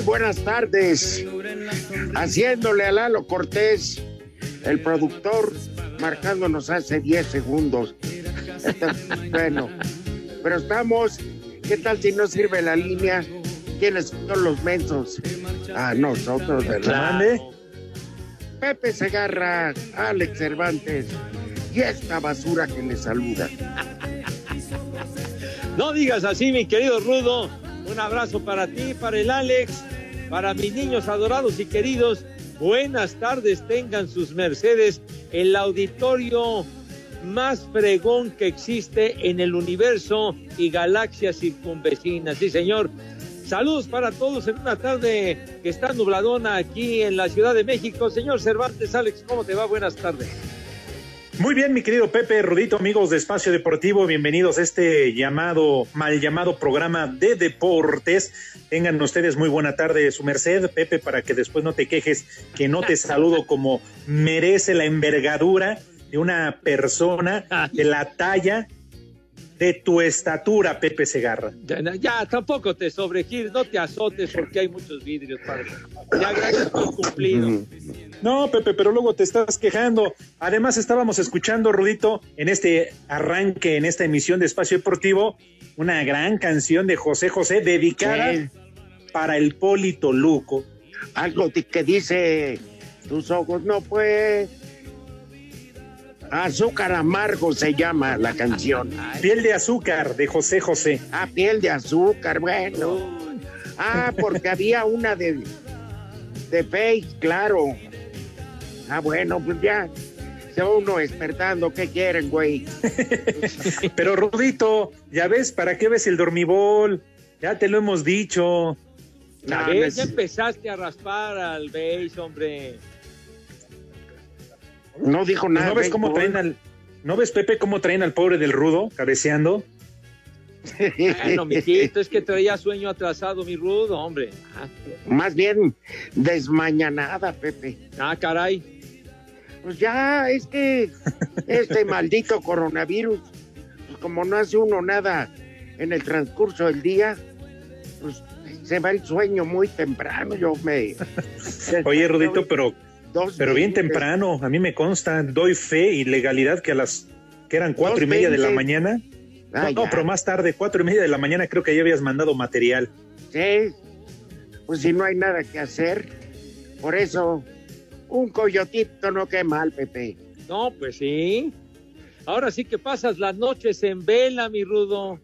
Muy buenas tardes. Haciéndole a Lalo Cortés, el productor, marcándonos hace 10 segundos. bueno, pero estamos. ¿Qué tal si no sirve la línea? ¿Quiénes son los mensos? A nosotros, ¿verdad? Pepe Segarra, Alex Cervantes y esta basura que le saluda. No digas así, mi querido Rudo. Un abrazo para ti, para el Alex, para mis niños adorados y queridos. Buenas tardes, tengan sus mercedes. El auditorio más fregón que existe en el universo y galaxias circunvecinas. Sí, señor. Saludos para todos en una tarde que está nubladona aquí en la Ciudad de México. Señor Cervantes, Alex, ¿cómo te va? Buenas tardes. Muy bien, mi querido Pepe, Rudito, amigos de Espacio Deportivo, bienvenidos a este llamado, mal llamado programa de deportes. Tengan ustedes muy buena tarde, su merced, Pepe, para que después no te quejes que no te saludo como merece la envergadura de una persona de la talla de tu estatura, Pepe Segarra. Ya, ya, tampoco te sobregires, no te azotes porque hay muchos vidrios, padre. Ya gracias por cumplido. No, Pepe, pero luego te estás quejando. Además, estábamos escuchando, Rudito, en este arranque, en esta emisión de Espacio Deportivo, una gran canción de José José dedicada Sí. para el Polito Luco. Algo que dice, tus ojos no fue. Azúcar amargo se llama la canción. Piel de azúcar de José José. Ah, piel de azúcar, bueno. Ah, porque había una de, de Face, claro. Ah, bueno, pues ya. Se va uno despertando, ¿qué quieren, güey? Pero Rudito, ya ves, ¿para qué ves el dormibol? Ya te lo hemos dicho. Ya No, ya empezaste a raspar al beige, hombre. No dijo nada. ¿No ves cómo traen al, ¿no ves, Pepe, cómo traen al pobre del Rudo cabeceando? Bueno, mijito, es que traía sueño atrasado, mi rudo, hombre. Ah, Más bien desmañanada, Pepe. ah, caray. Pues ya, es que este maldito coronavirus, pues como no hace uno nada en el transcurso del día, pues se va el sueño muy temprano. Yo me. Oye, Rudito, pero, Dos pero bien temprano. A mí me consta, doy fe y legalidad que a las que eran cuatro y media de la mañana. Ah, no, pero más tarde, cuatro y media de la mañana, creo que ya habías mandado material. Sí, pues si no hay nada que hacer, por eso un coyotito no queda mal, Pepe. No, pues sí. Ahora sí que pasas las noches en vela, mi rudo.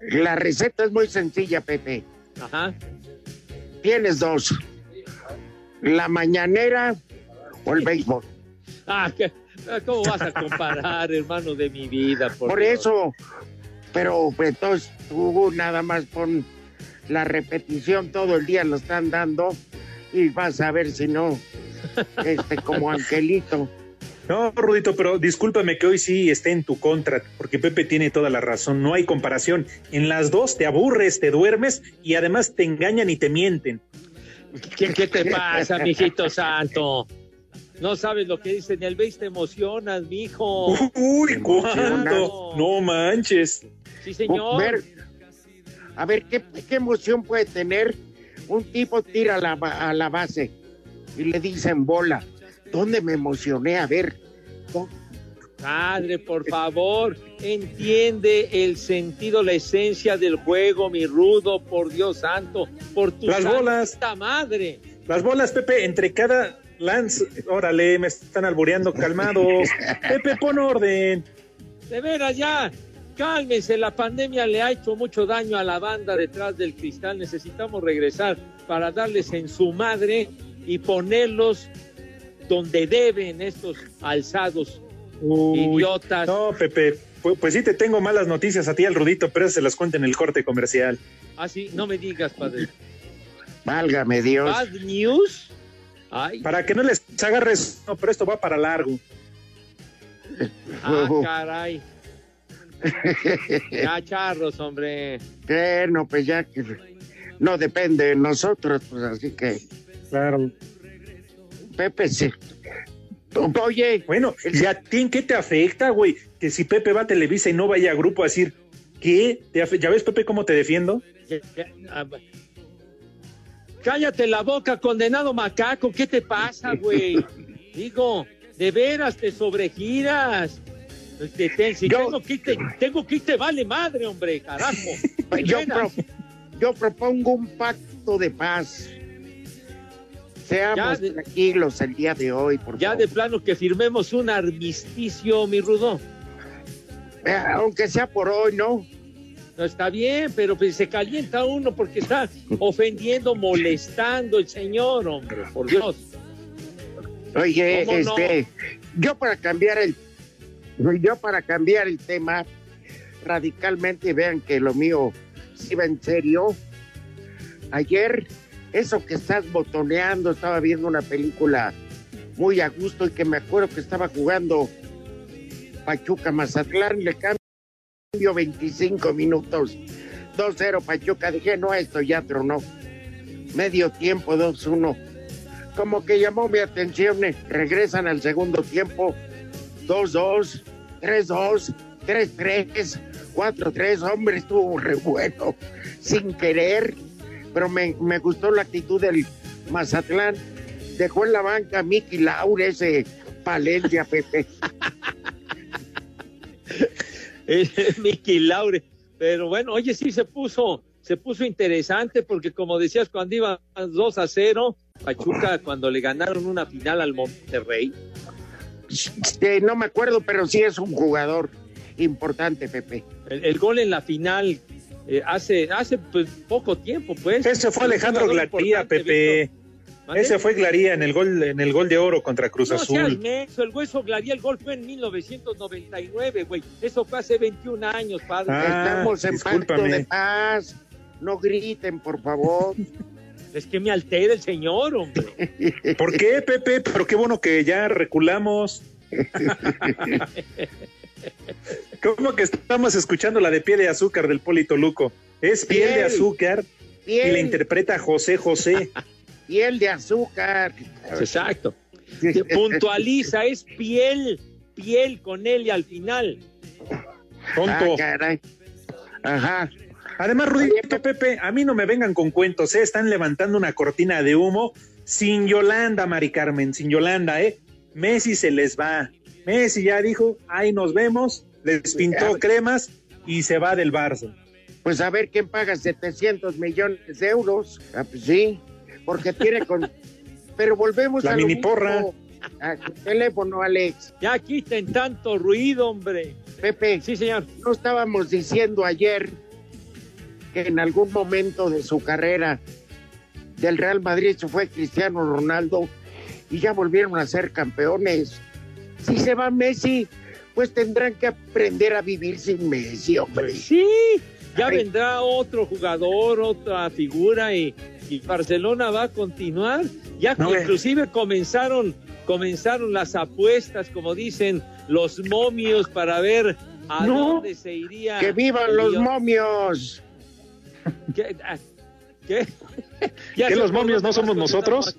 La receta es muy sencilla, Pepe. Ajá. Tienes dos: la mañanera o el béisbol. Ah, ¿qué- ah, ¿cómo vas a comparar, hermano de mi vida? Por, eso, pero pues, entonces tú nada más pon la repetición todo el día lo están dando y vas a ver si no, este, como Angelito. No, Rudito, pero discúlpame que hoy sí esté en tu contra, porque Pepe tiene toda la razón, no hay comparación. En las dos te aburres, te duermes y además te engañan y te mienten. ¿Qué, qué te pasa, mijito santo? No sabes lo que dicen, el beis te emocionas, mijo. Uy. ¿cuánto? No manches. Sí, señor. Ver, A ver, ¿qué, qué emoción puede tener un tipo tira a la, ba- a la base y le dicen bola? ¿Dónde me emocioné? A ver, ¿dó- Padre, por favor, entiende el sentido, la esencia del juego, mi rudo, por Dios santo, por tu Las bolas. madre. Las bolas, Pepe, entre cada lance. Órale, me están albureando, calmados. Pepe, pon orden. De veras ya, cálmense, la pandemia le ha hecho mucho daño a la banda detrás del cristal. Necesitamos regresar para darles en su madre y ponerlos donde deben estos alzados Uy, idiotas. No, Pepe, pues, pues sí te tengo malas noticias a ti, al Rudito, pero se las cuento en el corte comercial. Así, no me digas, padre. válgame Dios? Bad news. Ay, Para que no les agarres, no, pero esto va para largo. ah, caray. Ya, charros, hombre. Bueno, pues ya que no depende de nosotros, pues así que, Claro. Pepe, sí. Oye, Bueno, ¿y a ti en qué te afecta, güey? Que si Pepe va a Televisa y no vaya a grupo a decir, ¿qué? ¿Te ¿Ya ves, Pepe, cómo te defiendo? Ah, Cállate la boca, condenado macaco. ¿Qué te pasa, güey? Digo, de veras te sobregiras. Te- te- si Yo- tengo que irte, tengo que vale madre, hombre, carajo. Yo, pro- yo propongo un pacto de paz. Seamos de- tranquilos el día de hoy, por Ya favor. de plano que firmemos un armisticio, mi rudo. Eh, aunque sea por hoy, ¿no? No está bien, pero pues se calienta uno porque está ofendiendo, molestando el señor, hombre, por Dios. Oye, este, yo para cambiar el, yo para cambiar el tema radicalmente, vean que lo mío sí va en serio. Ayer, eso que estás botoneando, estaba viendo una película muy a gusto y que me acuerdo que estaba jugando Pachuca Mazatlán, le cambio 25 minutos, 2-0 Pachuca, dije, no, esto ya tronó. Medio tiempo, 2-1 como que llamó mi atención. eh, Regresan al segundo tiempo. 2-2, 3-2, 3-3, 4-3. Hombre, estuvo re bueno. Sin querer. Pero me, me gustó la actitud del Mazatlán. Dejó en la banca a Miki Laure, ese Palencia, Pepe. Miki Laure. Pero bueno, oye, sí se puso, se puso interesante porque como decías, cuando iba 2 a 0, Pachuca cuando le ganaron una final al Monterrey, no me acuerdo, pero sí es un jugador importante, Pepe. el, el gol en la final eh, hace, hace pues, poco tiempo, pues. Ese fue Alejandro importante, Pepe. Ese fue Glaría en el gol, en el gol de oro contra Cruz No seas Azul. menso, el hueso Glaría, el gol fue en 1999, güey. Eso fue hace 21 años, padre. Ah, Estamos en pacto de paz. No griten, por favor. Es que me altera el señor, hombre. ¿Por qué, Pepe? Pero qué bueno que ya reculamos. ¿Cómo que estamos escuchando la de pie de azúcar del Polito Luco? Es piel de Piel. azúcar y la interpreta José José. piel de azúcar. Exacto. Puntualiza, es piel, piel con él y al final. Tonto. Ah, caray. Ajá. Además, Rudito, Pepe, a mí no me vengan con cuentos, ¿eh? Están levantando una cortina de humo sin Yolanda, Mari Carmen, sin Yolanda, ¿eh? Messi se les va. Messi ya dijo, ahí nos vemos, les pintó cremas y se va del Barça. Pues a ver quién paga 700 millones de euros. Ah, pues sí, porque tiene con. Pero volvemos La a lo mini porra. A tu teléfono, Alex. Ya quiten tanto ruido, hombre. Pepe, Sí, señor. no estábamos diciendo ayer que en algún momento de su carrera del Real Madrid se fue Cristiano Ronaldo y ya volvieron a ser campeones. Si se va Messi, pues tendrán que aprender a vivir sin Messi, hombre. Sí, ya Ay. vendrá otro jugador, otra figura y, y Barcelona va a continuar. Ya No, inclusive comenzaron, comenzaron las apuestas, como dicen los momios, para ver a No. dónde se iría. ¡Que vivan los momios! ¿Qué? Ah, ¿Qué? Ya ¿Que los momios no somos nosotros?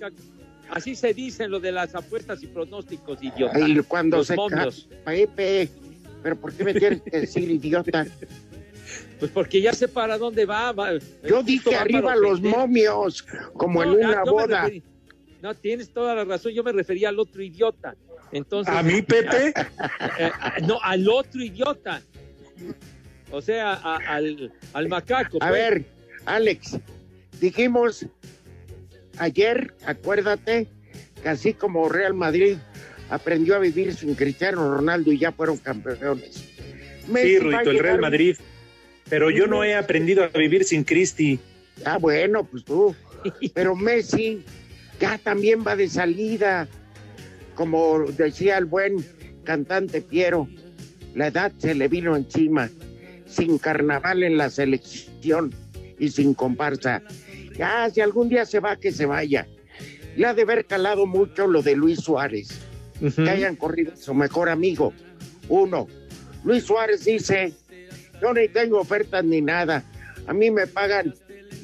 Así se dicen lo de las apuestas y pronósticos, idiota. Ay, cuando Los se momios. Pepe, pero ¿por qué me tienes que decir idiota? Pues porque ya sé para dónde va. Yo dije arriba los momios, como en una boda. no, tienes toda la razón. Yo me refería al otro idiota. Entonces, ¿A mí, Pepe? Eh, eh, no, al otro idiota. O sea, al, al, macaco. A pues. ver, Alex, dijimos ayer, acuérdate, que así como Real Madrid aprendió a vivir sin Cristiano Ronaldo y ya fueron campeones. sí, Rudito, el Real Madrid. Pero yo no he aprendido a vivir sin Cristi. Ah, bueno, pues tú. Pero Messi ya también va de salida. Como decía el buen cantante Piero, la edad se le vino encima. Sin carnaval en la selección y sin comparsa. Ya, si algún día se va, que se vaya. Le ha de haber calado mucho lo de Luis Suárez. Que hayan corrido su mejor amigo. Uno. Luis Suárez dice, yo ni tengo ofertas ni nada. A mí me pagan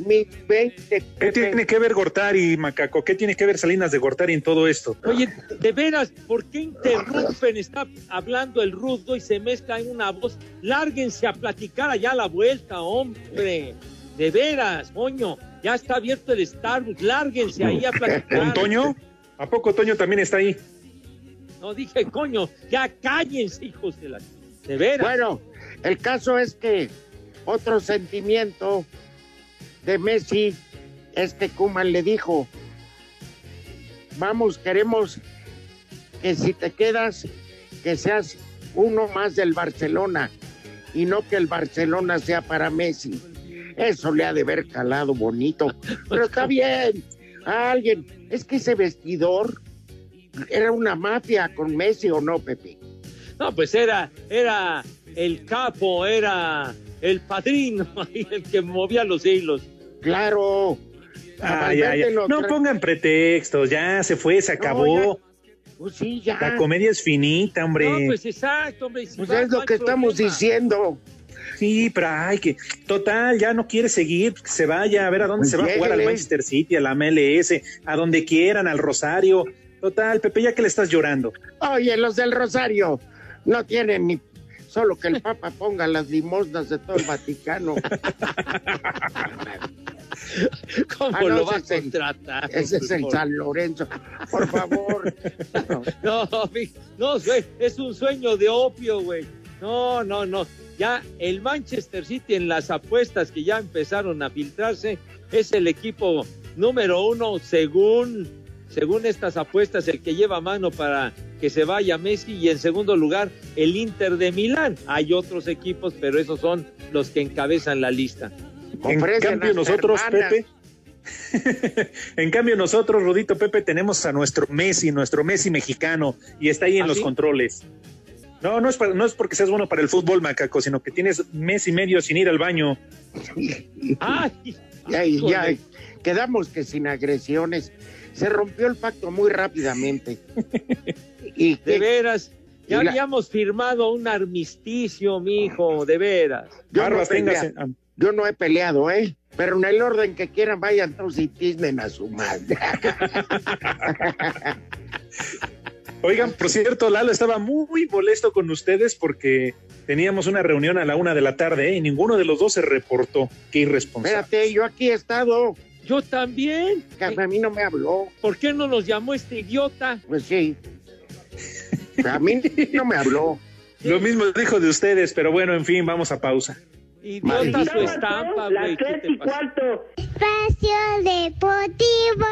mis 20. ¿Qué tiene que ver Gortari, Macaco? ¿Qué tiene que ver Salinas de Gortari en todo esto? Oye, de veras, ¿por qué interrumpen? Está hablando el rudo y se mezcla en una voz. Lárguense a platicar allá a la vuelta, hombre. De veras, coño. Ya está abierto el Starbucks. Lárguense ahí a platicar. ¿Con Toño? ¿A poco Toño también está ahí? No dije, coño, ya cállense, hijos de la. De veras. Bueno, el caso es que otro sentimiento de Messi es que Kuman le dijo: Vamos, queremos que si te quedas, que seas uno más del Barcelona y no que el Barcelona sea para Messi. Eso le ha de haber calado bonito. Pero está bien. A alguien. Es que ese vestidor era una mafia con Messi o no, Pepe. No, pues era, era el capo, era el padrino, el que movía los hilos. Claro. Ah, no pongan pretextos, ya se fue, se acabó. Pues sí, ya. La comedia es finita, hombre. No, pues exacto, hombre. pues es lo que estamos diciendo. Sí, pero ay, que total, ya no quiere seguir, que se vaya a ver a dónde pues se va a jugar al Manchester City, a la MLS, a donde quieran, al Rosario. Total, Pepe, ya que le estás llorando. Oye, los del Rosario no tienen ni solo que el Papa ponga las limosnas de todo el Vaticano. ¿Cómo ah, lo va a contratar? Ese es el San Lorenzo, por favor. No, no, es un sueño de opio, güey. No, no, no ya el Manchester City en las apuestas que ya empezaron a filtrarse es el equipo número uno según, según estas apuestas, el que lleva mano para que se vaya Messi y en segundo lugar el Inter de Milán. Hay otros equipos, pero esos son los que encabezan la lista. En cambio nosotros, Pepe, en cambio nosotros, Rudito Pepe, tenemos a nuestro Messi, nuestro Messi mexicano, y está ahí en ¿Ah, los controles. No, no es, no es porque seas bueno para el fútbol, Macaco, sino que tienes mes y medio sin ir al baño. Ay, ya, ya, quedamos que sin agresiones. Se rompió el pacto muy rápidamente. y de veras, ya habíamos firmado un armisticio, mijo, de veras. Yo, no yo no he peleado, ¿eh? Pero en el orden que quieran, vayan todos y tisnen a su madre. Oigan, por cierto, Lalo estaba muy molesto con ustedes porque teníamos una reunión a la una de la tarde ¿eh? y ninguno de los dos se reportó. Qué irresponsable. Espérate, yo aquí he estado. Yo también. a mí no me habló. ¿Por qué no nos llamó este idiota? Pues sí. A mí no me habló. Lo mismo dijo de ustedes, pero bueno, en fin, vamos a pausa. Idiota su estampa, güey. Espacio Deportivo.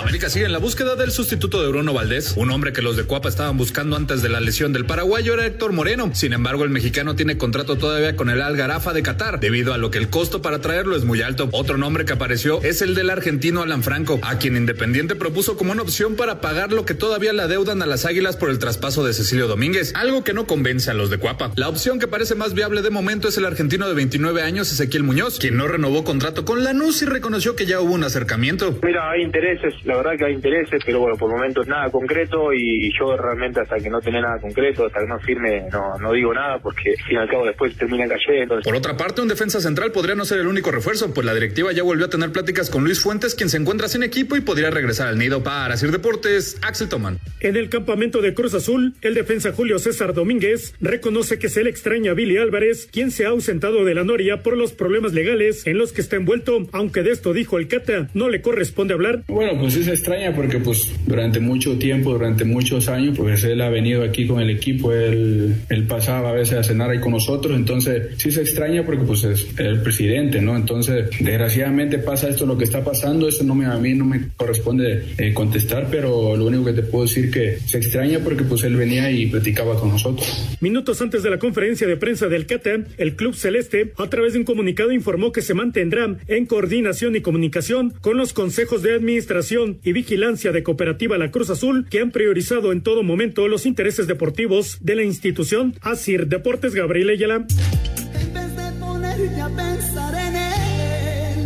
América sigue en la búsqueda del sustituto de Bruno Valdés. Un hombre que los de Cuapa estaban buscando antes de la lesión del paraguayo era Héctor Moreno. Sin embargo, el mexicano tiene contrato todavía con el Algarafa de Qatar, debido a lo que el costo para traerlo es muy alto. Otro nombre que apareció es el del argentino Alan Franco, a quien Independiente propuso como una opción para pagar lo que todavía le adeudan a las Águilas por el traspaso de Cecilio Domínguez, algo que no convence a los de Cuapa. La opción que parece más viable de momento es el argentino de 29 años, Ezequiel Muñoz, quien no renovó contrato con Lanús y reconoció que ya hubo un acercamiento. Mira, hay intereses, la verdad que hay intereses, pero bueno, por momentos nada concreto y, yo realmente hasta que no tenga nada concreto, hasta que no firme, no, no digo nada porque al fin y al cabo después termina cayendo. Por otra parte, un defensa central podría no ser el único refuerzo, pues la directiva ya volvió a tener pláticas con Luis Fuentes, quien se encuentra sin equipo y podría regresar al nido para hacer deportes. Axel Toman. En el campamento de Cruz Azul, el defensa Julio César Domínguez reconoce que se le extraña a Billy Álvarez, quien se ha ausentado de la Noria por los problemas legales en los que está envuelto, aunque de esto dijo el Cata, no le corresponde hablar. Bueno, pues es extraña porque pues durante mucho tiempo, durante muchos años, pues él ha venido aquí con el equipo, él, él pasaba a veces a cenar ahí con nosotros, entonces sí se extraña porque pues es el presidente, ¿no? Entonces, desgraciadamente pasa esto, lo que está pasando, eso no me, a mí no me corresponde eh, contestar, pero lo único que te puedo decir que se extraña porque pues él venía y platicaba con nosotros. Minutos antes de la conferencia de prensa del Cata, el Club Celeste, a través de un comunicado, informó que se mantendrá en coordinación y comunicación con los consejos de administración y vigilancia de Cooperativa La Cruz Azul, que han priorizado en todo momento los intereses deportivos de la institución. Asir Deportes Gabriel Ayala. En vez de ponerte a pensar en él,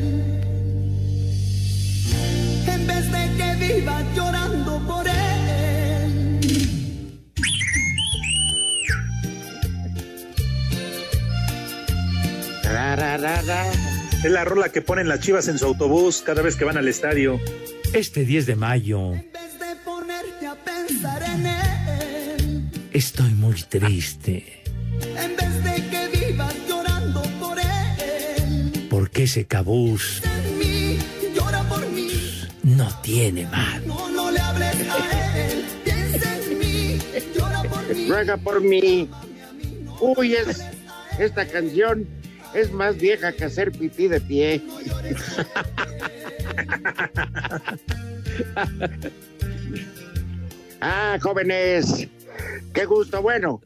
en vez de que viva llorando por él. Es la rola que ponen las chivas en su autobús cada vez que van al estadio. Este 10 de mayo En vez de ponerte a pensar en él, estoy muy triste en vez de que vivas llorando por él. porque ese cabús mí, llora por mí. no tiene mal. No, no le hables a él. Piensa en mí, llora por mí. Ruega por mí. Uy, es, esta canción es más vieja que hacer pipí de pie. ah, jóvenes, qué gusto. Bueno,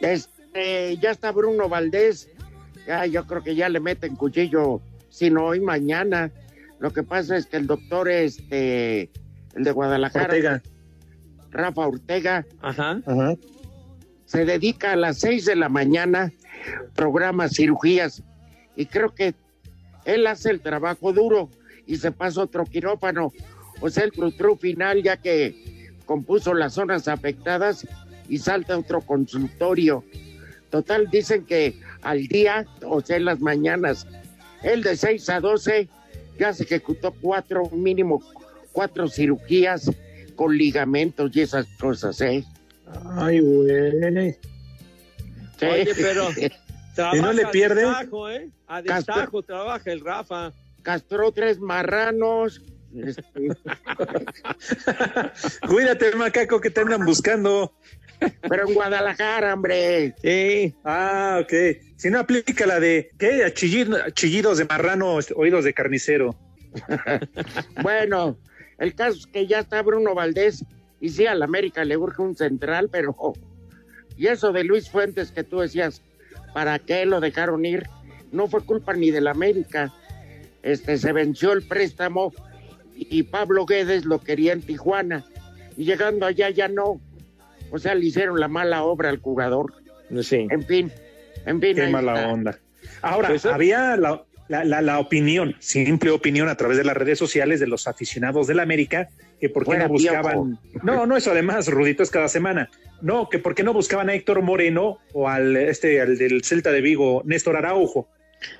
este, ya está Bruno Valdés. Ya, yo creo que ya le meten cuchillo, si no hoy, mañana. Lo que pasa es que el doctor, este, el de Guadalajara, Ortega. Rafa Ortega, Ajá. Ajá. se dedica a las seis de la mañana, programa cirugías, y creo que él hace el trabajo duro y se pasa otro quirófano, o sea, el trutru final, ya que compuso las zonas afectadas y salta otro consultorio. Total, dicen que al día, o sea, en las mañanas, él de 6 a 12 ya se ejecutó cuatro, mínimo cuatro cirugías con ligamentos y esas cosas, ¿eh? Ay, güey. Sí. Oye, pero trabaja ¿Y no le a pierde? destajo, ¿eh? A destajo trabaja el Rafa. Castró tres marranos. Este, Cuídate, macaco, que te andan buscando. pero en Guadalajara, hombre. Sí. Ah, ok. Si no aplica la de, ¿qué? Chillido- chillidos de marrano, oídos de carnicero. Bueno, el caso es que ya está Bruno Valdés y sí, al América le urge un central, pero... Y eso de Luis Fuentes que tú decías, ¿para qué lo dejaron ir? No fue culpa ni del América. Este, se venció el préstamo y Pablo Guedes lo quería en Tijuana. Y llegando allá ya no. O sea, le hicieron la mala obra al jugador. Sí. En fin, en fin. Qué mala está. onda. Ahora, Pues, ¿eh? había la, la, la- la opinión, simple opinión a través de las redes sociales de los aficionados del América, que por qué no buscaban. No, no, eso además, Rudito, es cada semana. No, que por qué no buscaban a Héctor Moreno o al este, al del Celta de Vigo, Néstor Araujo.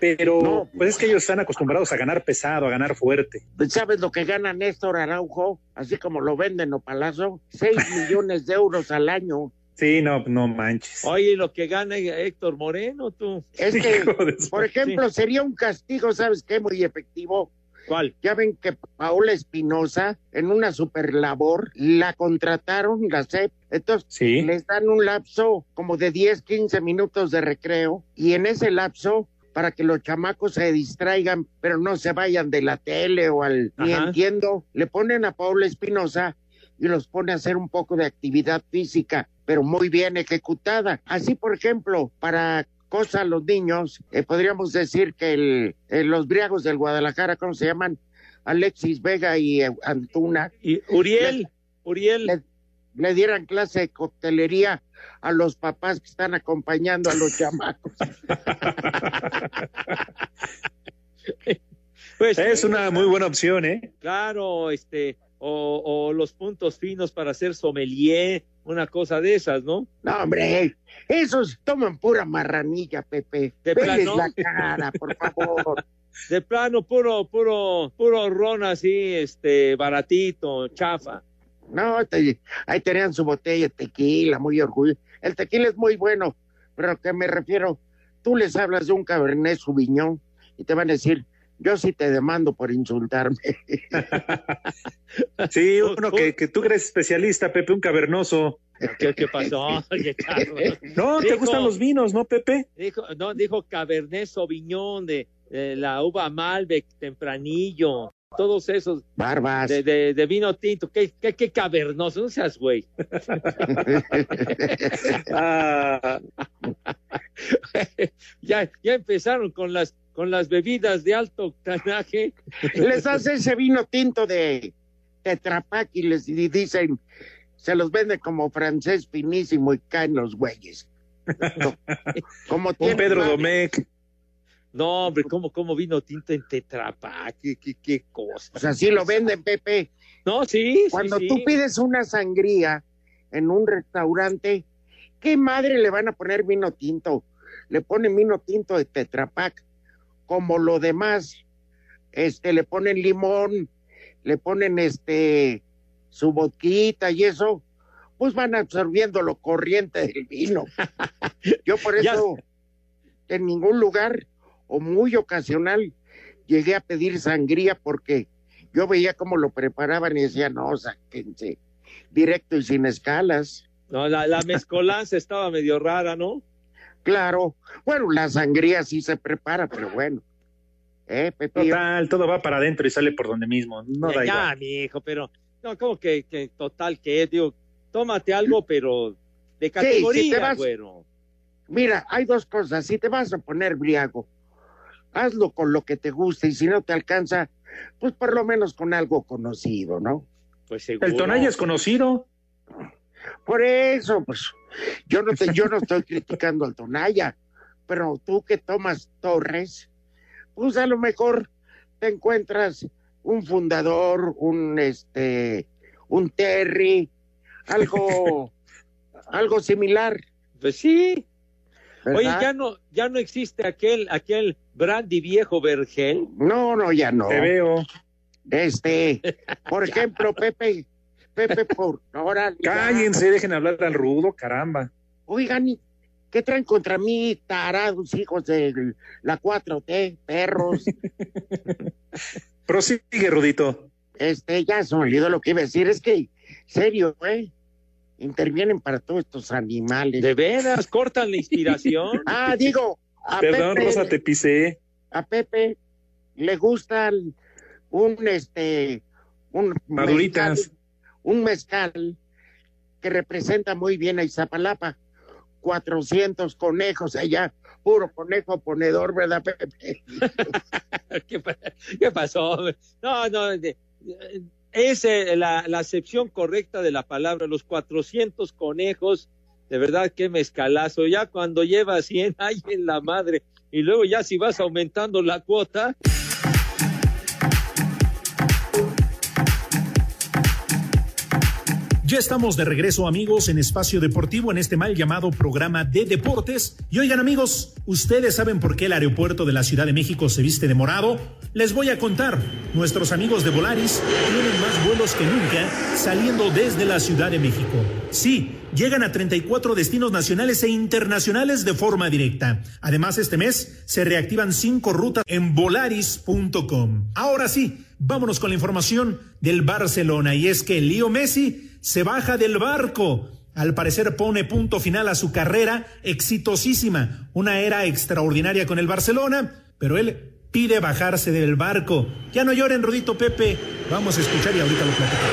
Pero No. pues es que ellos están acostumbrados a ganar pesado, a ganar fuerte. ¿Sabes lo que gana Néstor Araujo? Así como lo venden o Palazo, 6 millones de euros al año. Sí, no, no manches. Oye, lo que gana Héctor Moreno, tú. Es que, por ejemplo, sería un castigo, ¿sabes qué? Muy efectivo. ¿Cuál? Ya ven que Paola Espinosa, en una super labor, la contrataron, la CEP. Entonces, Sí. les dan un lapso como de 10, 15 minutos de recreo. Y en ese lapso, para que los chamacos se distraigan, pero no se vayan de la tele o al... Ni entiendo. Le ponen a Paola Espinosa y los pone a hacer un poco de actividad física, pero muy bien ejecutada. Así, por ejemplo, para cosa a los niños, eh, podríamos decir que el, eh, los briagos del Guadalajara, ¿cómo se llaman? Alexis Vega y eh, Antuna, Y Uriel, Uriel. Le dieran clase de coctelería a los papás que están acompañando a los chamacos. Pues Es una muy buena opción, ¿eh? Claro, este, o, los puntos finos para hacer sommelier, una cosa de esas, ¿no? No, hombre, esos toman pura marranilla, Pepe. De plano. la cara, por favor. De plano, puro, puro, puro ron así, este, baratito, chafa. No, te- ahí tenían su botella de tequila, muy orgulloso. El tequila es muy bueno, pero a que me refiero, tú les hablas de un Cabernet Sauvignon y te van a decir, yo sí te demando por insultarme. Sí, uno que, que tú eres especialista, Pepe, un cavernoso. ¿Qué, qué pasó? Oye. No, ¿te Dijo- gustan los vinos, no, Pepe? Dijo, no, dijo Cabernet Sauvignon de, de la uva Malbec, Tempranillo, todos esos Barbas. de, de, de vino tinto. ¿Qué, qué, qué cavernoso? No seas güey. Ah, ya, ya empezaron con las, con las bebidas de alto octanaje. les hace ese vino tinto de Tetrapac y les y dicen, se los vende como francés finísimo y caen los güeyes. Como tiene Pedro madre. Domecq. No, hombre, ¿cómo, cómo vino tinto en Tetrapa? ¿Qué, qué, qué cosa? Pues así lo venden, Pepe. No, sí, Cuando sí, tú sí. pides una sangría en un restaurante, ¿qué madre le van a poner vino tinto? Le ponen vino tinto de Tetrapac. Como lo demás, este, le ponen limón, le ponen este su boquita y eso, pues van absorbiendo lo corriente del vino. Yo por Ya eso en ningún lugar o muy ocasional llegué a pedir sangría porque yo veía cómo lo preparaban y decía, no, sáquense directo y sin escalas. No, la, la mezcolanza estaba medio rara, ¿no? Claro, bueno, la sangría sí se prepara, pero bueno. ¿Eh? Total, todo va para adentro y sale por donde mismo. No da ya, igual. mi hijo, pero no, como que, que total que es, digo, tómate algo, pero de categoría, si te vas-. Mira, hay dos cosas. Si te vas a poner briago, hazlo con lo que te guste y si no te alcanza, pues por lo menos con algo conocido, ¿no? Pues seguro. El Tonaya es conocido. Por eso, pues yo no te, yo no estoy criticando al Tonaya, pero tú que tomas Torres, pues a lo mejor te encuentras un fundador, un este, un Terry, algo, algo similar. Pues sí. ¿verdad? Oye, ya no, ya no existe aquel, aquel brandy viejo vergel. No, no, ya no. Te veo. Este, por ejemplo, Pepe, Pepe, por ahora. ya. Cállense, dejen hablar al rudo, caramba. Oigan, ¿y ¿qué traen contra mí, tarados hijos de la 4T, perros? Prosigue, Rudito. Este, ya se me olvidó lo que iba a decir. Es que, serio, ¿eh? Intervienen para todos estos animales. De veras, cortan la inspiración. Ah, digo, a Perdón, Pepe, Rosa, te pisé. a Pepe le gustan un, este, un Maduritas. mezcal- un mezcal que representa muy bien a Izapalapa. 400 conejos allá, puro conejo ponedor, ¿verdad, Pepe? ¿Qué, qué pasó? No, no, es eh, la, la acepción correcta de la palabra, los 400 conejos, de verdad, qué mezcalazo, ya cuando lleva 100, hay en la madre, y luego ya si vas aumentando la cuota, Ya estamos de regreso amigos en Espacio Deportivo en este mal llamado programa de deportes. Y oigan amigos, ¿ustedes saben por qué el aeropuerto de la Ciudad de México se viste de morado? Les voy a contar. Nuestros amigos de Volaris tienen más vuelos que nunca saliendo desde la Ciudad de México. Sí, llegan a 34 destinos nacionales e internacionales de forma directa. Además, este mes se reactivan cinco rutas en volaris.com. Ahora sí, vámonos con la información del Barcelona y es que Leo Messi se baja del barco. Al parecer pone punto final a su carrera exitosísima, una era extraordinaria con el Barcelona, pero él pide bajarse del barco. Ya no lloren, Rudito Pepe. Vamos a escuchar y ahorita lo platicamos.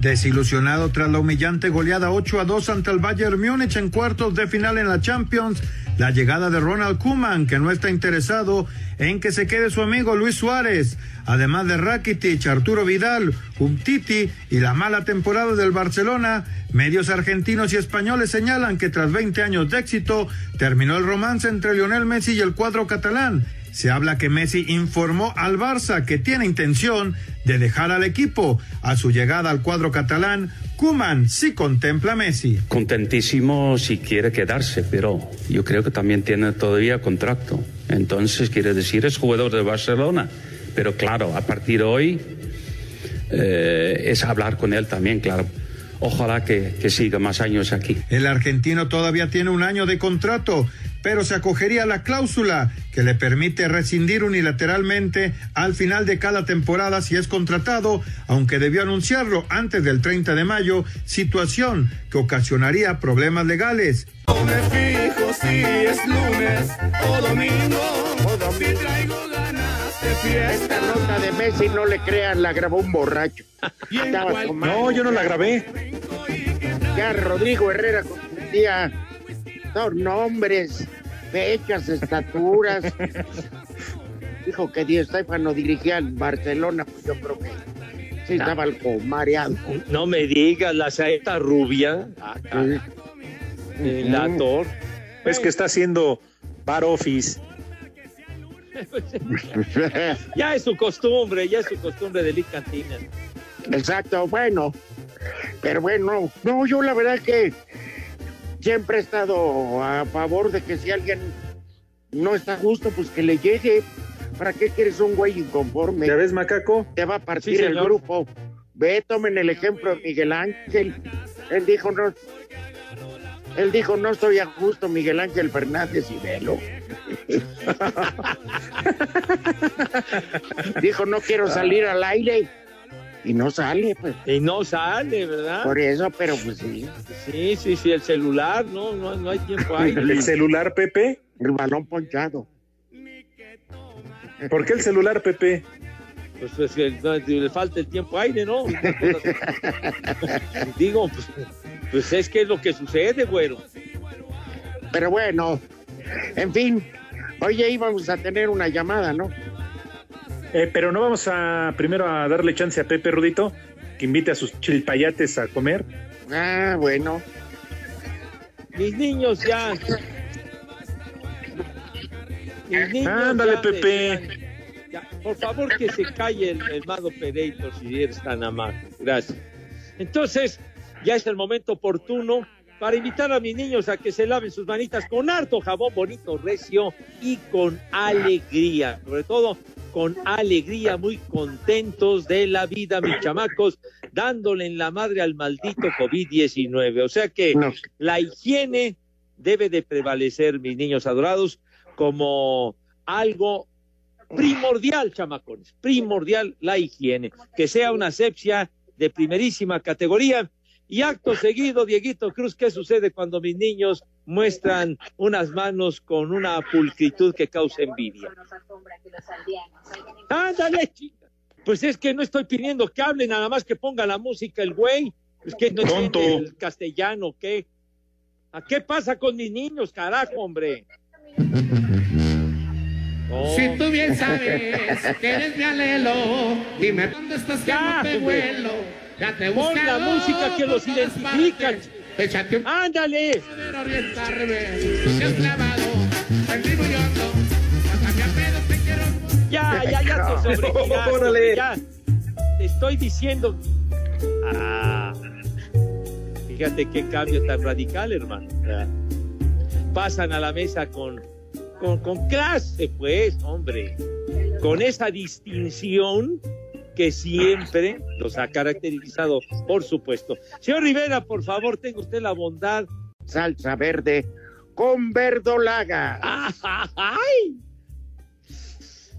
Desilusionado tras la humillante goleada 8 a 2 ante el Bayern Múnich en cuartos de final en la Champions, la llegada de Ronald Koeman, que no está interesado en que se quede su amigo Luis Suárez, además de Rakitic, Arturo Vidal, Umtiti y la mala temporada del Barcelona, medios argentinos y españoles señalan que tras 20 años de éxito terminó el romance entre Lionel Messi y el cuadro catalán. Se habla que Messi informó al Barça que tiene intención de dejar al equipo. A su llegada al cuadro catalán, Kuman sí contempla a Messi. Contentísimo si quiere quedarse, pero yo creo que también tiene todavía contrato. Entonces, quiere decir, es jugador de Barcelona. Pero claro, a partir de hoy eh, es hablar con él también, claro. Ojalá que, que siga más años aquí. El argentino todavía tiene un año de contrato, pero se acogería a la cláusula que le permite rescindir unilateralmente al final de cada temporada si es contratado, aunque debió anunciarlo antes del 30 de mayo, situación que ocasionaría problemas legales. No me fijo si es lunes o domingo. Si traigo ganas de fiesta. Esta nota de Messi no le crean, la grabó un borracho. Estaba. No, yo no la grabé. Ya Rodrigo Herrera confundía son nombres, fechas, estaturas. Dijo que Di Stefano dirigía en Barcelona, pues yo creo que sí estaba algo mareado. No me digas, la saeta rubia. Sí. El actor. Es que está haciendo bar office. ya es su costumbre, ya es su costumbre de Lee Cantina. Exacto, bueno. Pero bueno, no, yo la verdad que siempre he estado a favor de que si alguien no está a gusto, pues que le llegue. ¿Para qué quieres un güey inconforme? ¿Ya ves, macaco? Te va a partir Sí, el grupo. Ve, tomen el ejemplo de Miguel Ángel. Él dijo, no. Él dijo, no estoy a gusto, Miguel Ángel Fernández y velo. dijo, no quiero salir al aire. Y no sale, pues. Y no sale, ¿verdad? Por eso, pero pues sí. Sí, sí, sí, el celular, no, no, no hay tiempo ahí. ¿El celular, Pepe? El balón ponchado. ¿Por qué el celular, Pepe? Pues, pues, que no, le falta el tiempo aire, ¿no? Digo, pues, pues es que es lo que sucede, güero. Pero bueno, en fin. Oye, íbamos a tener una llamada, ¿no? Eh, pero no vamos a primero a darle chance a Pepe Rudito que invite a sus chilpayates a comer. Ah, bueno. Mis niños ya. Mis niños Ándale, ya, Pepe. Ya. Por favor, que se calle el, el Mado Pereito si eres tan amable. Gracias. Entonces, ya es el momento oportuno para invitar a mis niños a que se laven sus manitas con harto jabón bonito, recio y con alegría. Sobre todo, con alegría, muy contentos de la vida, mis chamacos, dándole en la madre al maldito COVID-19. O sea que No. la higiene debe de prevalecer, mis niños adorados, como algo primordial, chamacones, primordial la higiene, que sea una asepsia de primerísima categoría. Y acto seguido, Dieguito Cruz, ¿qué sucede cuando mis niños muestran unas manos con una pulcritud que causa envidia? Ándale, chica. Pues es que no estoy pidiendo que hable, nada más que ponga la música el güey. Es que no Tonto. el castellano, ¿qué? ¿A qué pasa con mis niños, carajo, hombre? Oh. Si tú bien sabes que eres mi alelo, dime dónde estás que Ya, no te hombre. vuelo. Ya te Pon la música que los identifica. Échate un Ándale. Ya, ya, ya te sobregiraste. Ya. Te estoy diciendo. Ah. Fíjate qué cambio tan radical, hermano. Pasan a la mesa con, con, con clase, pues, hombre. Con esa distinción que siempre los ha caracterizado, por supuesto. Señor Rivera, por favor, tenga usted la bondad. Salsa verde con verdolaga. ¡Ay!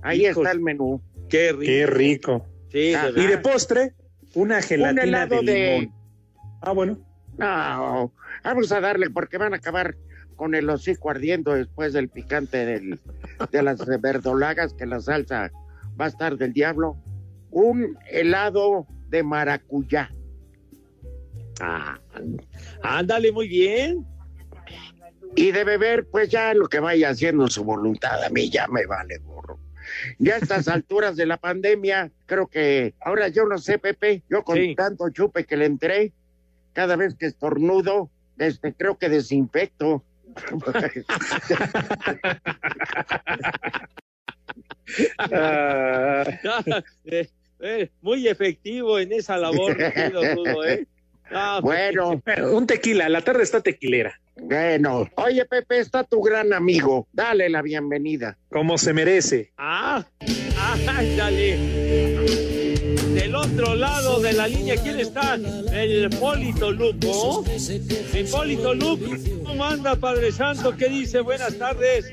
Ahí está el menú. ¡Qué rico! Qué rico. Sí, Ah, de Y de postre, una gelatina helado de de- limón. Ah, bueno. No, vamos a darle porque van a acabar con el hocico ardiendo después del picante del, de las verdolagas, que la salsa va a estar del diablo. Un helado de maracuyá. Ah, ándale, muy bien. Y de beber, pues ya lo que vaya haciendo su voluntad, a mí ya me vale gorro. Ya a estas alturas de la pandemia, creo que ahora yo no sé, Pepe, yo con Sí. tanto chupe que le entré, cada vez que estornudo, este, creo que desinfecto. Ah, eh, eh, muy efectivo en esa labor, Rudo, ¿eh? Ah, Bueno, Un tequila, la tarde está tequilera. bueno. Oye, Pepe, está tu gran amigo. Dale la bienvenida. Como se merece. Ah, ándale. Del otro lado de la línea, ¿quién está? El Polito Luco. El Polito Luco, ¿cómo anda, Padre Santo? ¿Qué dice? Buenas tardes.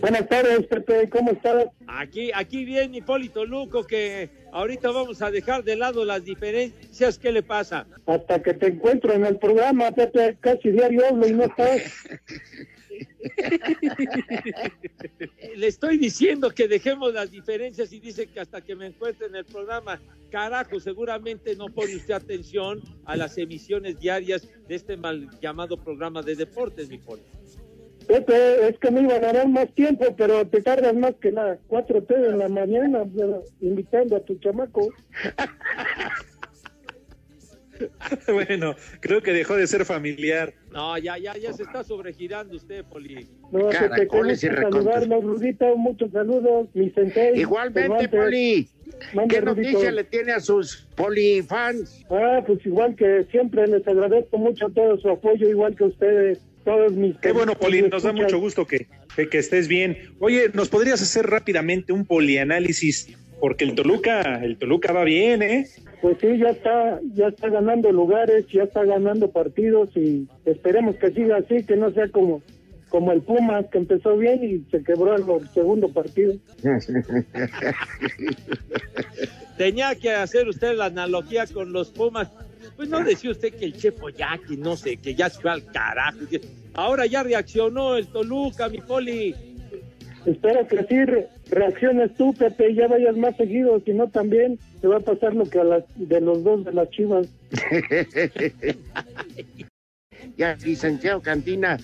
Buenas tardes, Pepe, ¿cómo estás? Aquí, aquí viene Hipólito Luco, que ahorita vamos a dejar de lado las diferencias. ¿Qué le pasa? Hasta que te encuentro en el programa, Pepe, casi diario hablo y no estás. Le estoy diciendo que dejemos las diferencias y dice que hasta que me encuentre en el programa. Carajo, seguramente no pone usted atención a las emisiones diarias de este mal llamado programa de deportes, mi Poli. Pepe, es que me iban a dar más tiempo, pero te tardas más que la 4T en la mañana, pero invitando a tu chamaco. bueno, creo que dejó de ser familiar. No, ya, ya, ya se está sobregirando usted, Poli. No, Caracoles y saludarlo, Rudito, muchos saludos, mi sensei. Igualmente, Cervantes. Poli. Mande, ¿Qué Rudito. noticia le tiene a sus polifans? Ah, pues igual que siempre, les agradezco mucho todo su apoyo, igual que ustedes, todos mis... Qué bueno, Poli, nos da mucho gusto que, que, que estés bien. Oye, ¿nos podrías hacer rápidamente un polianálisis? Porque el Toluca, el Toluca va bien, ¿eh? Pues sí, ya está, ya está ganando lugares, ya está ganando partidos y esperemos que siga así, que no sea como como el Pumas que empezó bien y se quebró en el segundo partido. Tenía que hacer usted la analogía con los Pumas. Pues no decía usted que el Chepo ya, que no sé, que ya se fue al carajo. Ahora ya reaccionó el Toluca, mi Poli. Espero que sí re- reacciones tú, Pepe, y ya vayas más seguido, si no también te va a pasar lo que a las de los dos de las Chivas. ya, licenciado Cantina,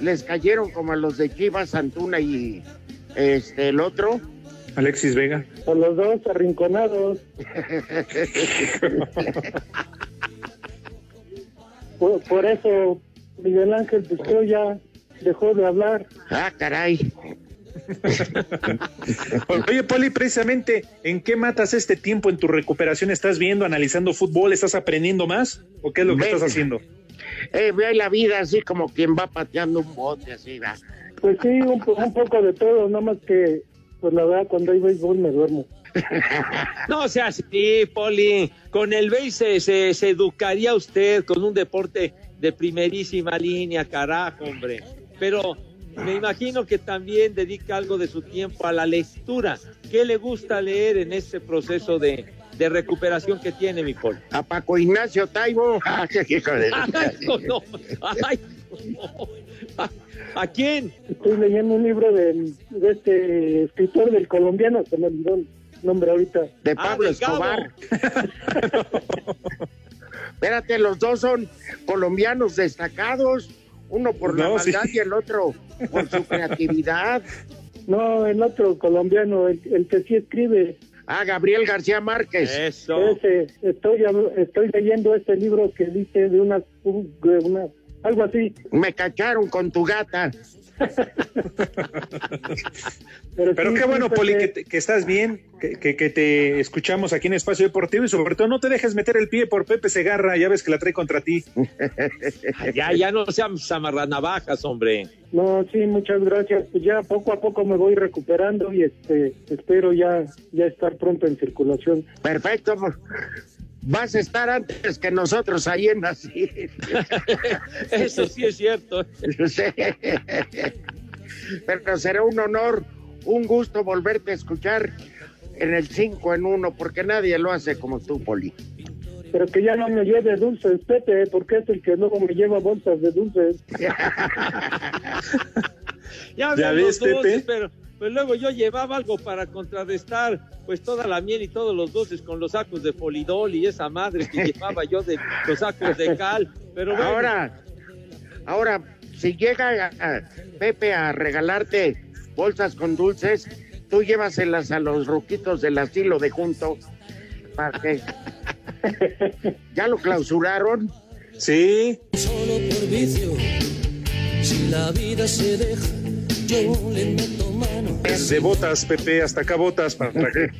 les cayeron como a los de Chivas, Antuna y este el otro. Alexis Vega. A los dos arrinconados. Por, por eso Miguel Ángel Busqueo ya dejó de hablar. Ah, caray. Oye, Poli, precisamente, ¿en qué matas este tiempo en tu recuperación? ¿Estás viendo, analizando fútbol? ¿Estás aprendiendo más? ¿O qué es lo que estás haciendo? Eh, ve la vida así como quien va pateando un bote, así va. Pues sí, un, po- un poco de todo, nada más que, pues la verdad, cuando hay béisbol me duermo. No sea así, Poli. Con el BEI se, se, se educaría usted con un deporte de primerísima línea, carajo, hombre. Pero me imagino que también dedica algo de su tiempo a la lectura. ¿Qué le gusta leer en este proceso de, de recuperación que tiene, mi Poli? A Paco Ignacio Taibo. Ah, qué hijo de- Ay, no, no. Ay, no. ¿A, a quién? Estoy leyendo un libro del, de este escritor del colombiano, se me olvidó el nombre ahorita. De Ah, Pablo Gabo. Escobar. Espérate, los dos son colombianos destacados, uno por la No, sí. maldad y el otro por su creatividad. No, el otro colombiano, el, el que sí escribe. Ah, Gabriel García Márquez. Eso. Ese, estoy, estoy leyendo este libro que dice de una, de una algo así. Me cacharon con tu gata. Pero sí, qué bueno, Poli, que, te- que estás bien, que, que- que te escuchamos aquí en Espacio Deportivo y sobre todo no te dejes meter el pie por Pepe Segarra, ya ves que la trae contra ti. Ya, ya no sean zamarranavajas, hombre. No, sí, muchas gracias. Pues ya poco a poco me voy recuperando y este espero ya ya estar pronto en circulación. Perfecto. Vas a estar antes que nosotros ahí en así. Eso sí es cierto. Pero será un honor, un gusto volverte a escuchar en el 5 en 1, porque nadie lo hace como tú, Poli. Pero que ya no me lleve dulces, Pepe, porque es el que luego me lleva bolsas de dulces. Ya, ¿Ya ves, dulces, Pepe? pero pues luego yo llevaba algo para contrarrestar pues toda la miel y todos los dulces con los sacos de polidol y esa madre que llevaba yo de los sacos de cal. Pero bueno, Ahora, ahora, si llega a- a Pepe a regalarte bolsas con dulces, tú llévaselas a los ruquitos del asilo de junto. ¿Para qué? ¿Ya lo clausuraron? Sí. Solo por vicio, si la vida se deja yo le meto mano. De botas, Pepe, hasta acá botas para que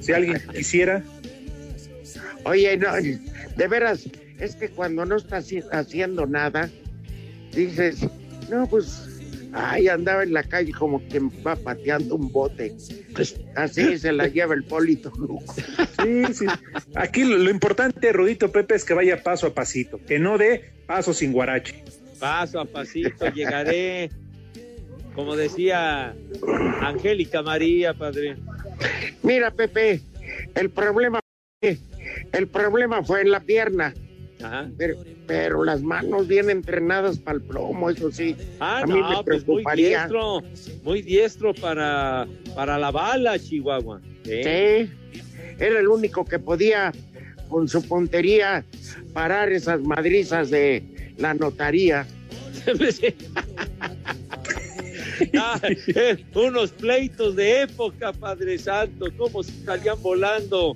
si alguien quisiera. Oye, no, de veras, es que cuando no estás haci- haciendo nada, dices, no, pues, ay, andaba en la calle como que va pateando un bote. Pues, así se la lleva el Polito Luco. Sí, sí. Aquí lo, lo importante, Rudito Pepe, es que vaya paso a pasito, que no dé paso sin guarache. Paso a pasito llegaré. Como decía Angélica María, padre. Mira, Pepe, el problema, el problema fue en la pierna. Ajá. Pero, pero las manos bien entrenadas para el plomo, eso sí. Ah, a mí me no, pues muy preocuparía. diestro, muy diestro para, para la bala, Chihuahua. Sí, era el único que podía con su puntería parar esas madrizas de la notaría. Ah, eh, unos pleitos de época, Padre Santo, cómo salían volando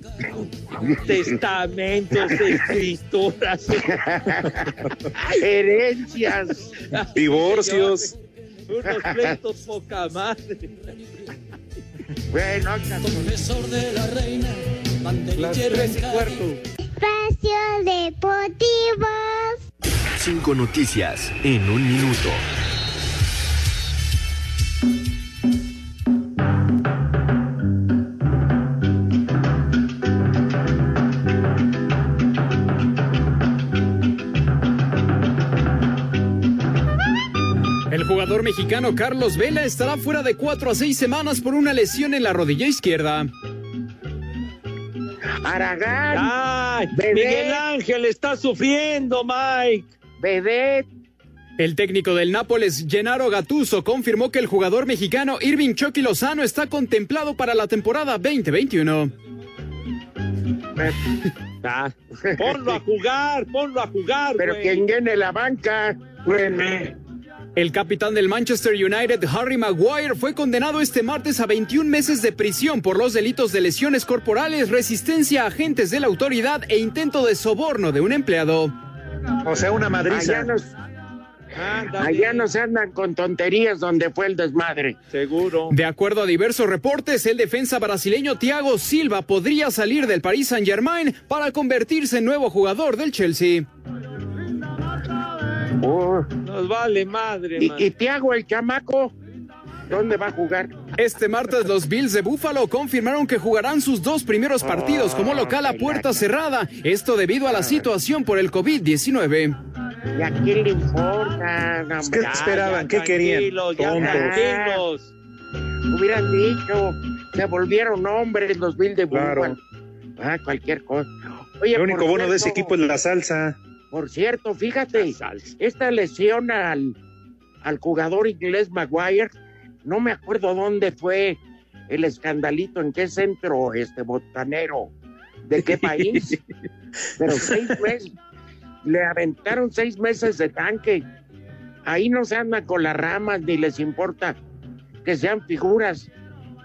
testamentos, escrituras, Herencias. Divorcios. unos pleitos poca madre. Bueno, Confesor de la reina, Las tres y en cuarto. Espacio Deportivo. Cinco noticias en un minuto. El jugador mexicano Carlos Vela estará fuera de cuatro a seis semanas por una lesión en la rodilla izquierda. Aragán. Ay, Bebé. Miguel Ángel está sufriendo, Mike. Bebé. El técnico del Nápoles, Gennaro Gattuso, confirmó que el jugador mexicano Irving Chucky Lozano está contemplado para la temporada 2021. Ah, ponlo a jugar, ponlo a jugar, Pero güey. quien llene la banca, El capitán del Manchester United, Harry Maguire, fue condenado este martes a 21 meses de prisión por los delitos de lesiones corporales, resistencia a agentes de la autoridad e intento de soborno de un empleado. O sea, una madriza. allá no, allá no se andan con tonterías donde fue el desmadre. Seguro. De acuerdo a diversos reportes, el defensa brasileño Thiago Silva podría salir del Paris Saint-Germain para convertirse en nuevo jugador del Chelsea. Oh, Nos vale madre, y, y Tiago, el chamaco, ¿dónde va a jugar? Este martes los Bills de Buffalo confirmaron que jugarán sus dos primeros partidos como local a puerta cerrada, esto debido a la situación por el COVID-19. ¿Y a quién le importa? ¿Qué esperaban? ¿Qué querían? Tranquilos, ya Tontos. tranquilos. Hubieran dicho, se volvieron hombres los Bills de Claro. Buffalo. Ah, cualquier cosa. Oye, El único bueno de ese equipo es la salsa. Por cierto, fíjate, esta lesión al, al jugador inglés Maguire, no me acuerdo dónde fue el escandalito, en qué centro, este botanero, de qué país, pero seis meses, le aventaron seis meses de tanque. Ahí no se andan con las ramas ni les importa que sean figuras.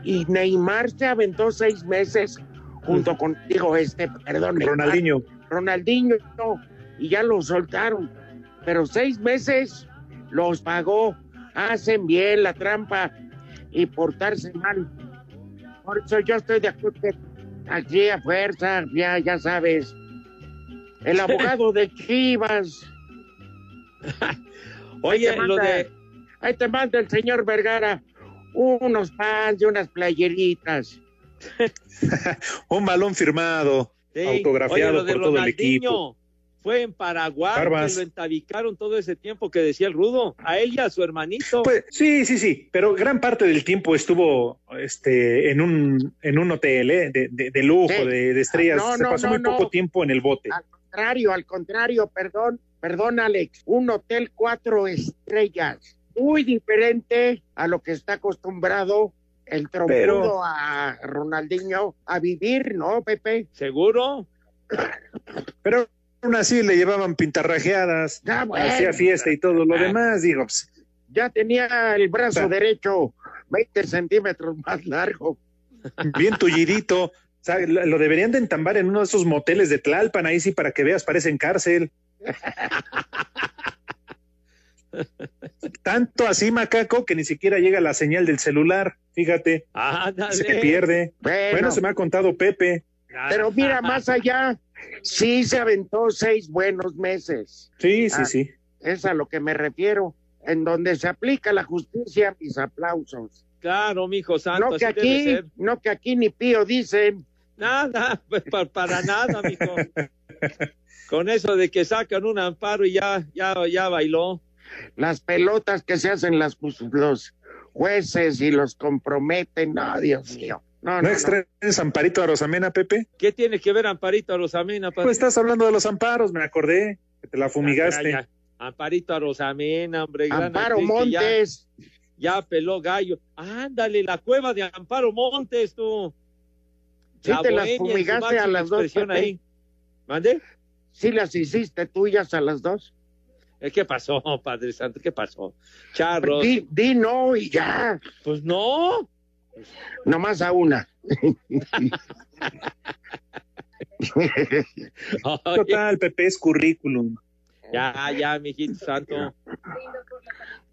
Y Neymar se aventó seis meses junto con, digo, este, perdón, Neymar, Ronaldinho. Ronaldinho y ya lo soltaron. Pero seis meses los pagó. Hacen bien la trampa y portarse mal. Por eso yo estoy de acuerdo aquí a fuerza, ya, ya sabes. El abogado de Chivas. Oye, Ahí te lo manda- de Ahí te manda el señor Vergara unos pants y unas playeritas. Un balón firmado, Sí. autografiado Oye, lo de por todo el equipo. Fue en Paraguay Barbas. que lo entabicaron todo ese tiempo que decía el rudo. A él y a su hermanito. Pues, sí, sí, sí, pero gran parte del tiempo estuvo este, en, un, en un hotel ¿eh? de, de- de lujo, Sí. de, de estrellas. No, Se no, pasó no, muy no. poco tiempo en el bote. Al contrario, al contrario, perdón, perdón, Alex. Un hotel cuatro estrellas. Muy diferente a lo que está acostumbrado el trompudo Pero- a Ronaldinho a vivir, ¿no, Pepe? ¿Seguro? Pero así le llevaban pintarrajeadas, Ah, bueno. hacía fiesta y todo lo demás. Digo, pues, Ya tenía el brazo Ah. derecho 20 centímetros más largo. bien tullidito. O sea, lo deberían de entambar en uno de esos moteles de Tlalpan, ahí sí, para que veas, parece en cárcel. Tanto así, macaco, que ni siquiera llega la señal del celular. Fíjate. Ándale. Se pierde. Bueno. Bueno, se me ha contado Pepe. Pero mira, más allá, sí se aventó seis buenos meses. Sí, sí, Ah, sí. Es a lo que me refiero. En donde se aplica la justicia, mis aplausos. Claro, mijo santo. No que así debe aquí, ser. no que aquí ni pío dicen. Nada, pues, pa- para nada, mijo. Con eso de que sacan un amparo y ya, ya, ya bailó. Las pelotas que se hacen las, pues, los jueces y los comprometen. No, Dios mío. No, ¿No no, no. extraes Amparito a Rosamena, Pepe? ¿Qué tiene que ver Amparito a Rosamena? padre? Pues estás hablando de los amparos, me acordé. Que te la Ya, fumigaste. ya. Amparito a Rosamena, hombre. gran Amparo actriz Montes. Ya, peló gallo. Ándale, la cueva de Amparo Montes, tú. Sí te las fumigaste a las dos, Pepe. ahí. ¿Mande? Sí las hiciste tuyas a las dos. Eh, ¿Qué pasó, Padre Santo? ¿Qué pasó? Charros. Di, di no y ya. Pues no. Nomás a una. Total, Pepe es currículum. ya, ya, mijito santo.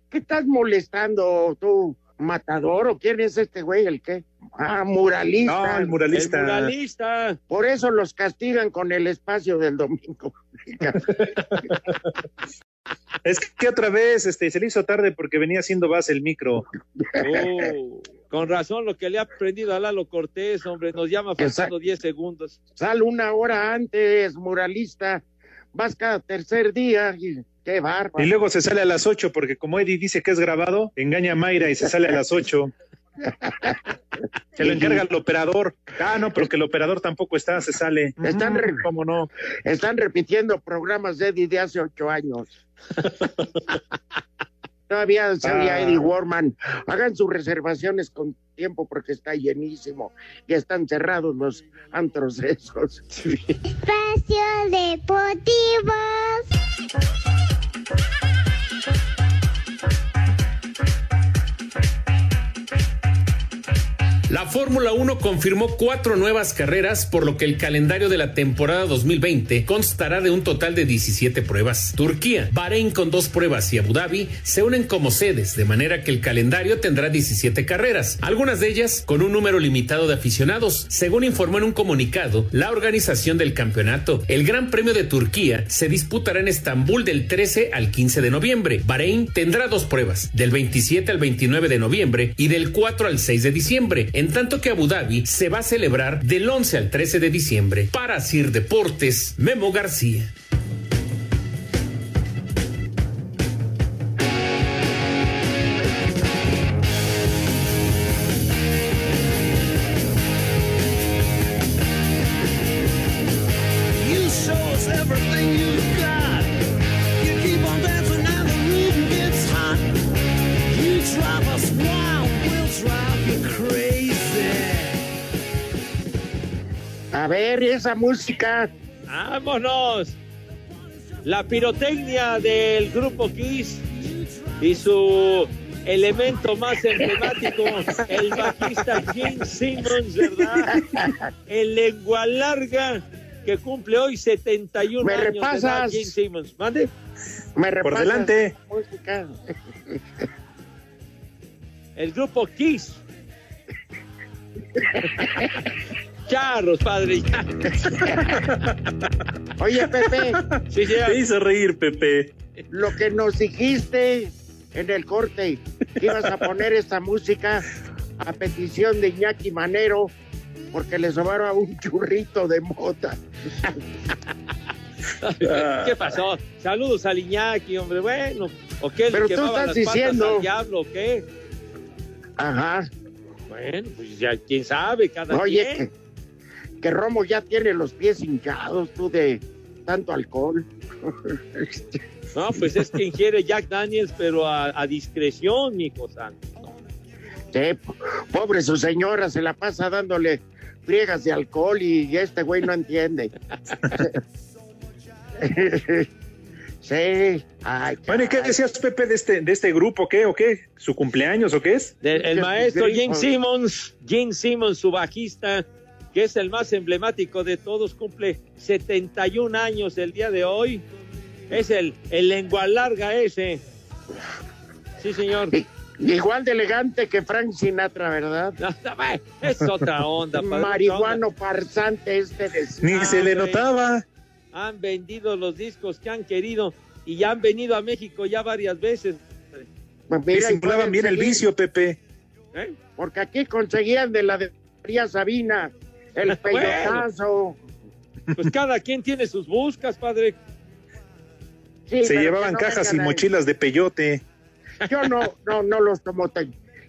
¿Qué estás molestando tú, matador o quién es este güey, el qué? Ah, muralista. No, el muralista. El muralista. Por eso los castigan con el espacio del domingo. Es que otra vez este, se le hizo tarde porque venía haciendo base el micro. Oh, con razón, lo que le ha aprendido a Lalo Cortés, hombre, nos llama faltando 10 segundos. Sal una hora antes, muralista. Vas cada tercer día. Y, qué bárbaro. Y luego se sale a las 8 porque como Eddie dice que es grabado, engaña a Mayra y se sale a las 8. Se lo encarga el operador. Ah, no, pero que el operador tampoco está, se sale. Están, ¿Cómo no? están repitiendo programas de Eddie de hace ocho años. Todavía salía Ah. Eddie Warman. Hagan sus reservaciones con tiempo porque está llenísimo. Ya están cerrados los antros esos. Espacio Deportivo. La Fórmula 1 confirmó cuatro nuevas carreras, por lo que el calendario de la temporada 2020 constará de un total de 17 pruebas. Turquía, Bahrein con dos pruebas y Abu Dhabi se unen como sedes, de manera que el calendario tendrá 17 carreras, algunas de ellas con un número limitado de aficionados, según informó en un comunicado la organización del campeonato. El Gran Premio de Turquía se disputará en Estambul del 13 al 15 de noviembre. Bahrein tendrá dos pruebas, del 27 al 29 de noviembre y del 4 al 6 de diciembre, tanto que Abu Dhabi se va a celebrar del 11 al 13 de diciembre. Para Sir Deportes, Memo García. Esa música. ¡Vámonos! La pirotecnia del grupo Kiss y su elemento más emblemático, el bajista Gene Simmons, ¿verdad? El lengua larga que cumple hoy 71 ¿Me años de edad, repasas? Gene Simmons. ¿Mande? Me Por repasas delante. la música. El grupo Kiss. Charros, padre. Oye, Pepe, Sí, sí, Te hizo reír, Pepe. lo que nos dijiste en el corte, que ibas a poner esta música a petición de Iñaki Manero, porque le sobraba un churrito de mota. ¿Qué pasó? Saludos al Iñaki, hombre. Bueno, ¿o qué? ¿Le Pero tú estás las patas diciendo- al diablo o qué? Ajá. Bueno, pues ya quién sabe, cada Oye, quien. Que, Romo ya tiene los pies hinchados, tú de tanto alcohol. No, pues es que ingiere Jack Daniels, pero a, a discreción, mi santo. Sí, po- pobre su señora, se la pasa dándole friegas de alcohol y este güey no entiende. sí. Ay, Bueno, ¿y qué decías, Pepe, de este, de este grupo? ¿Qué o qué? ¿Su cumpleaños o qué es? El Que maestro grifo. Gene Simmons, Gene Simmons, su bajista, que es el más emblemático de todos, cumple 71 años el día de hoy. Es el, el lengua larga ese. Sí, señor. Igual de elegante que Frank Sinatra, ¿verdad? es otra onda. padre, Marihuano farsante este de Ni se le notaba. Han vendido los discos que han querido y ya han venido a México ya varias veces. Pues mira, y simulaban bien el vicio, Pepe. ¿Eh? Porque aquí conseguían de la de María Sabina el peyotazo. Pues cada quien tiene sus buscas, padre. Sí, Se llevaban no cajas y mochilas de peyote. Yo no, no, no los tomo.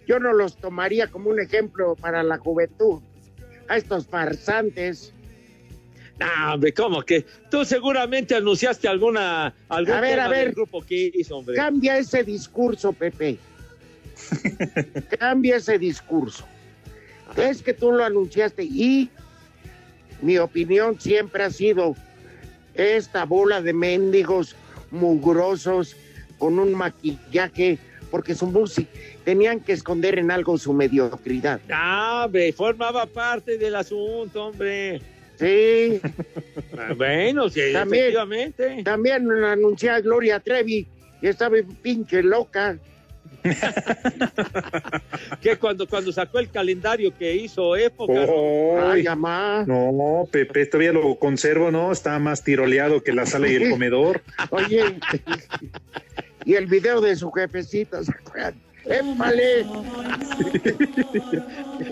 Yo no los tomaría como un ejemplo para la juventud. A estos farsantes. No, hombre, ¿cómo que? Tú seguramente anunciaste alguna algún A ver, tema a ver. del grupo Kiss, hombre. Cambia ese discurso, Pepe. Cambia ese discurso. Es que tú lo anunciaste y mi opinión siempre ha sido esta bola de mendigos mugrosos con un maquillaje porque su música tenían que esconder en algo su mediocridad. Ah, hombre, formaba parte del asunto, hombre. Sí. Ah, Bueno, sí, También. efectivamente. También anuncié a Gloria Trevi y estaba pinche loca. Que cuando, cuando sacó el calendario que hizo época. Ay, amá. No, Pepe, todavía lo conservo, ¿no? Está más tiroleado que la sala y el comedor. Oye, y el video de su jefecita, ¿se acuerdan? ¡Épale!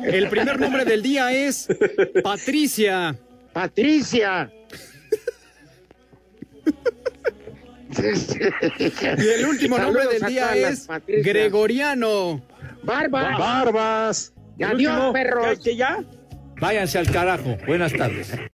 El primer nombre del día es Patricia. Patricia. Y el último nombre del día es. Gregoriano. Barbas. Barbas. Adiós, perros. ¿Que ya? Váyanse al carajo. Buenas tardes.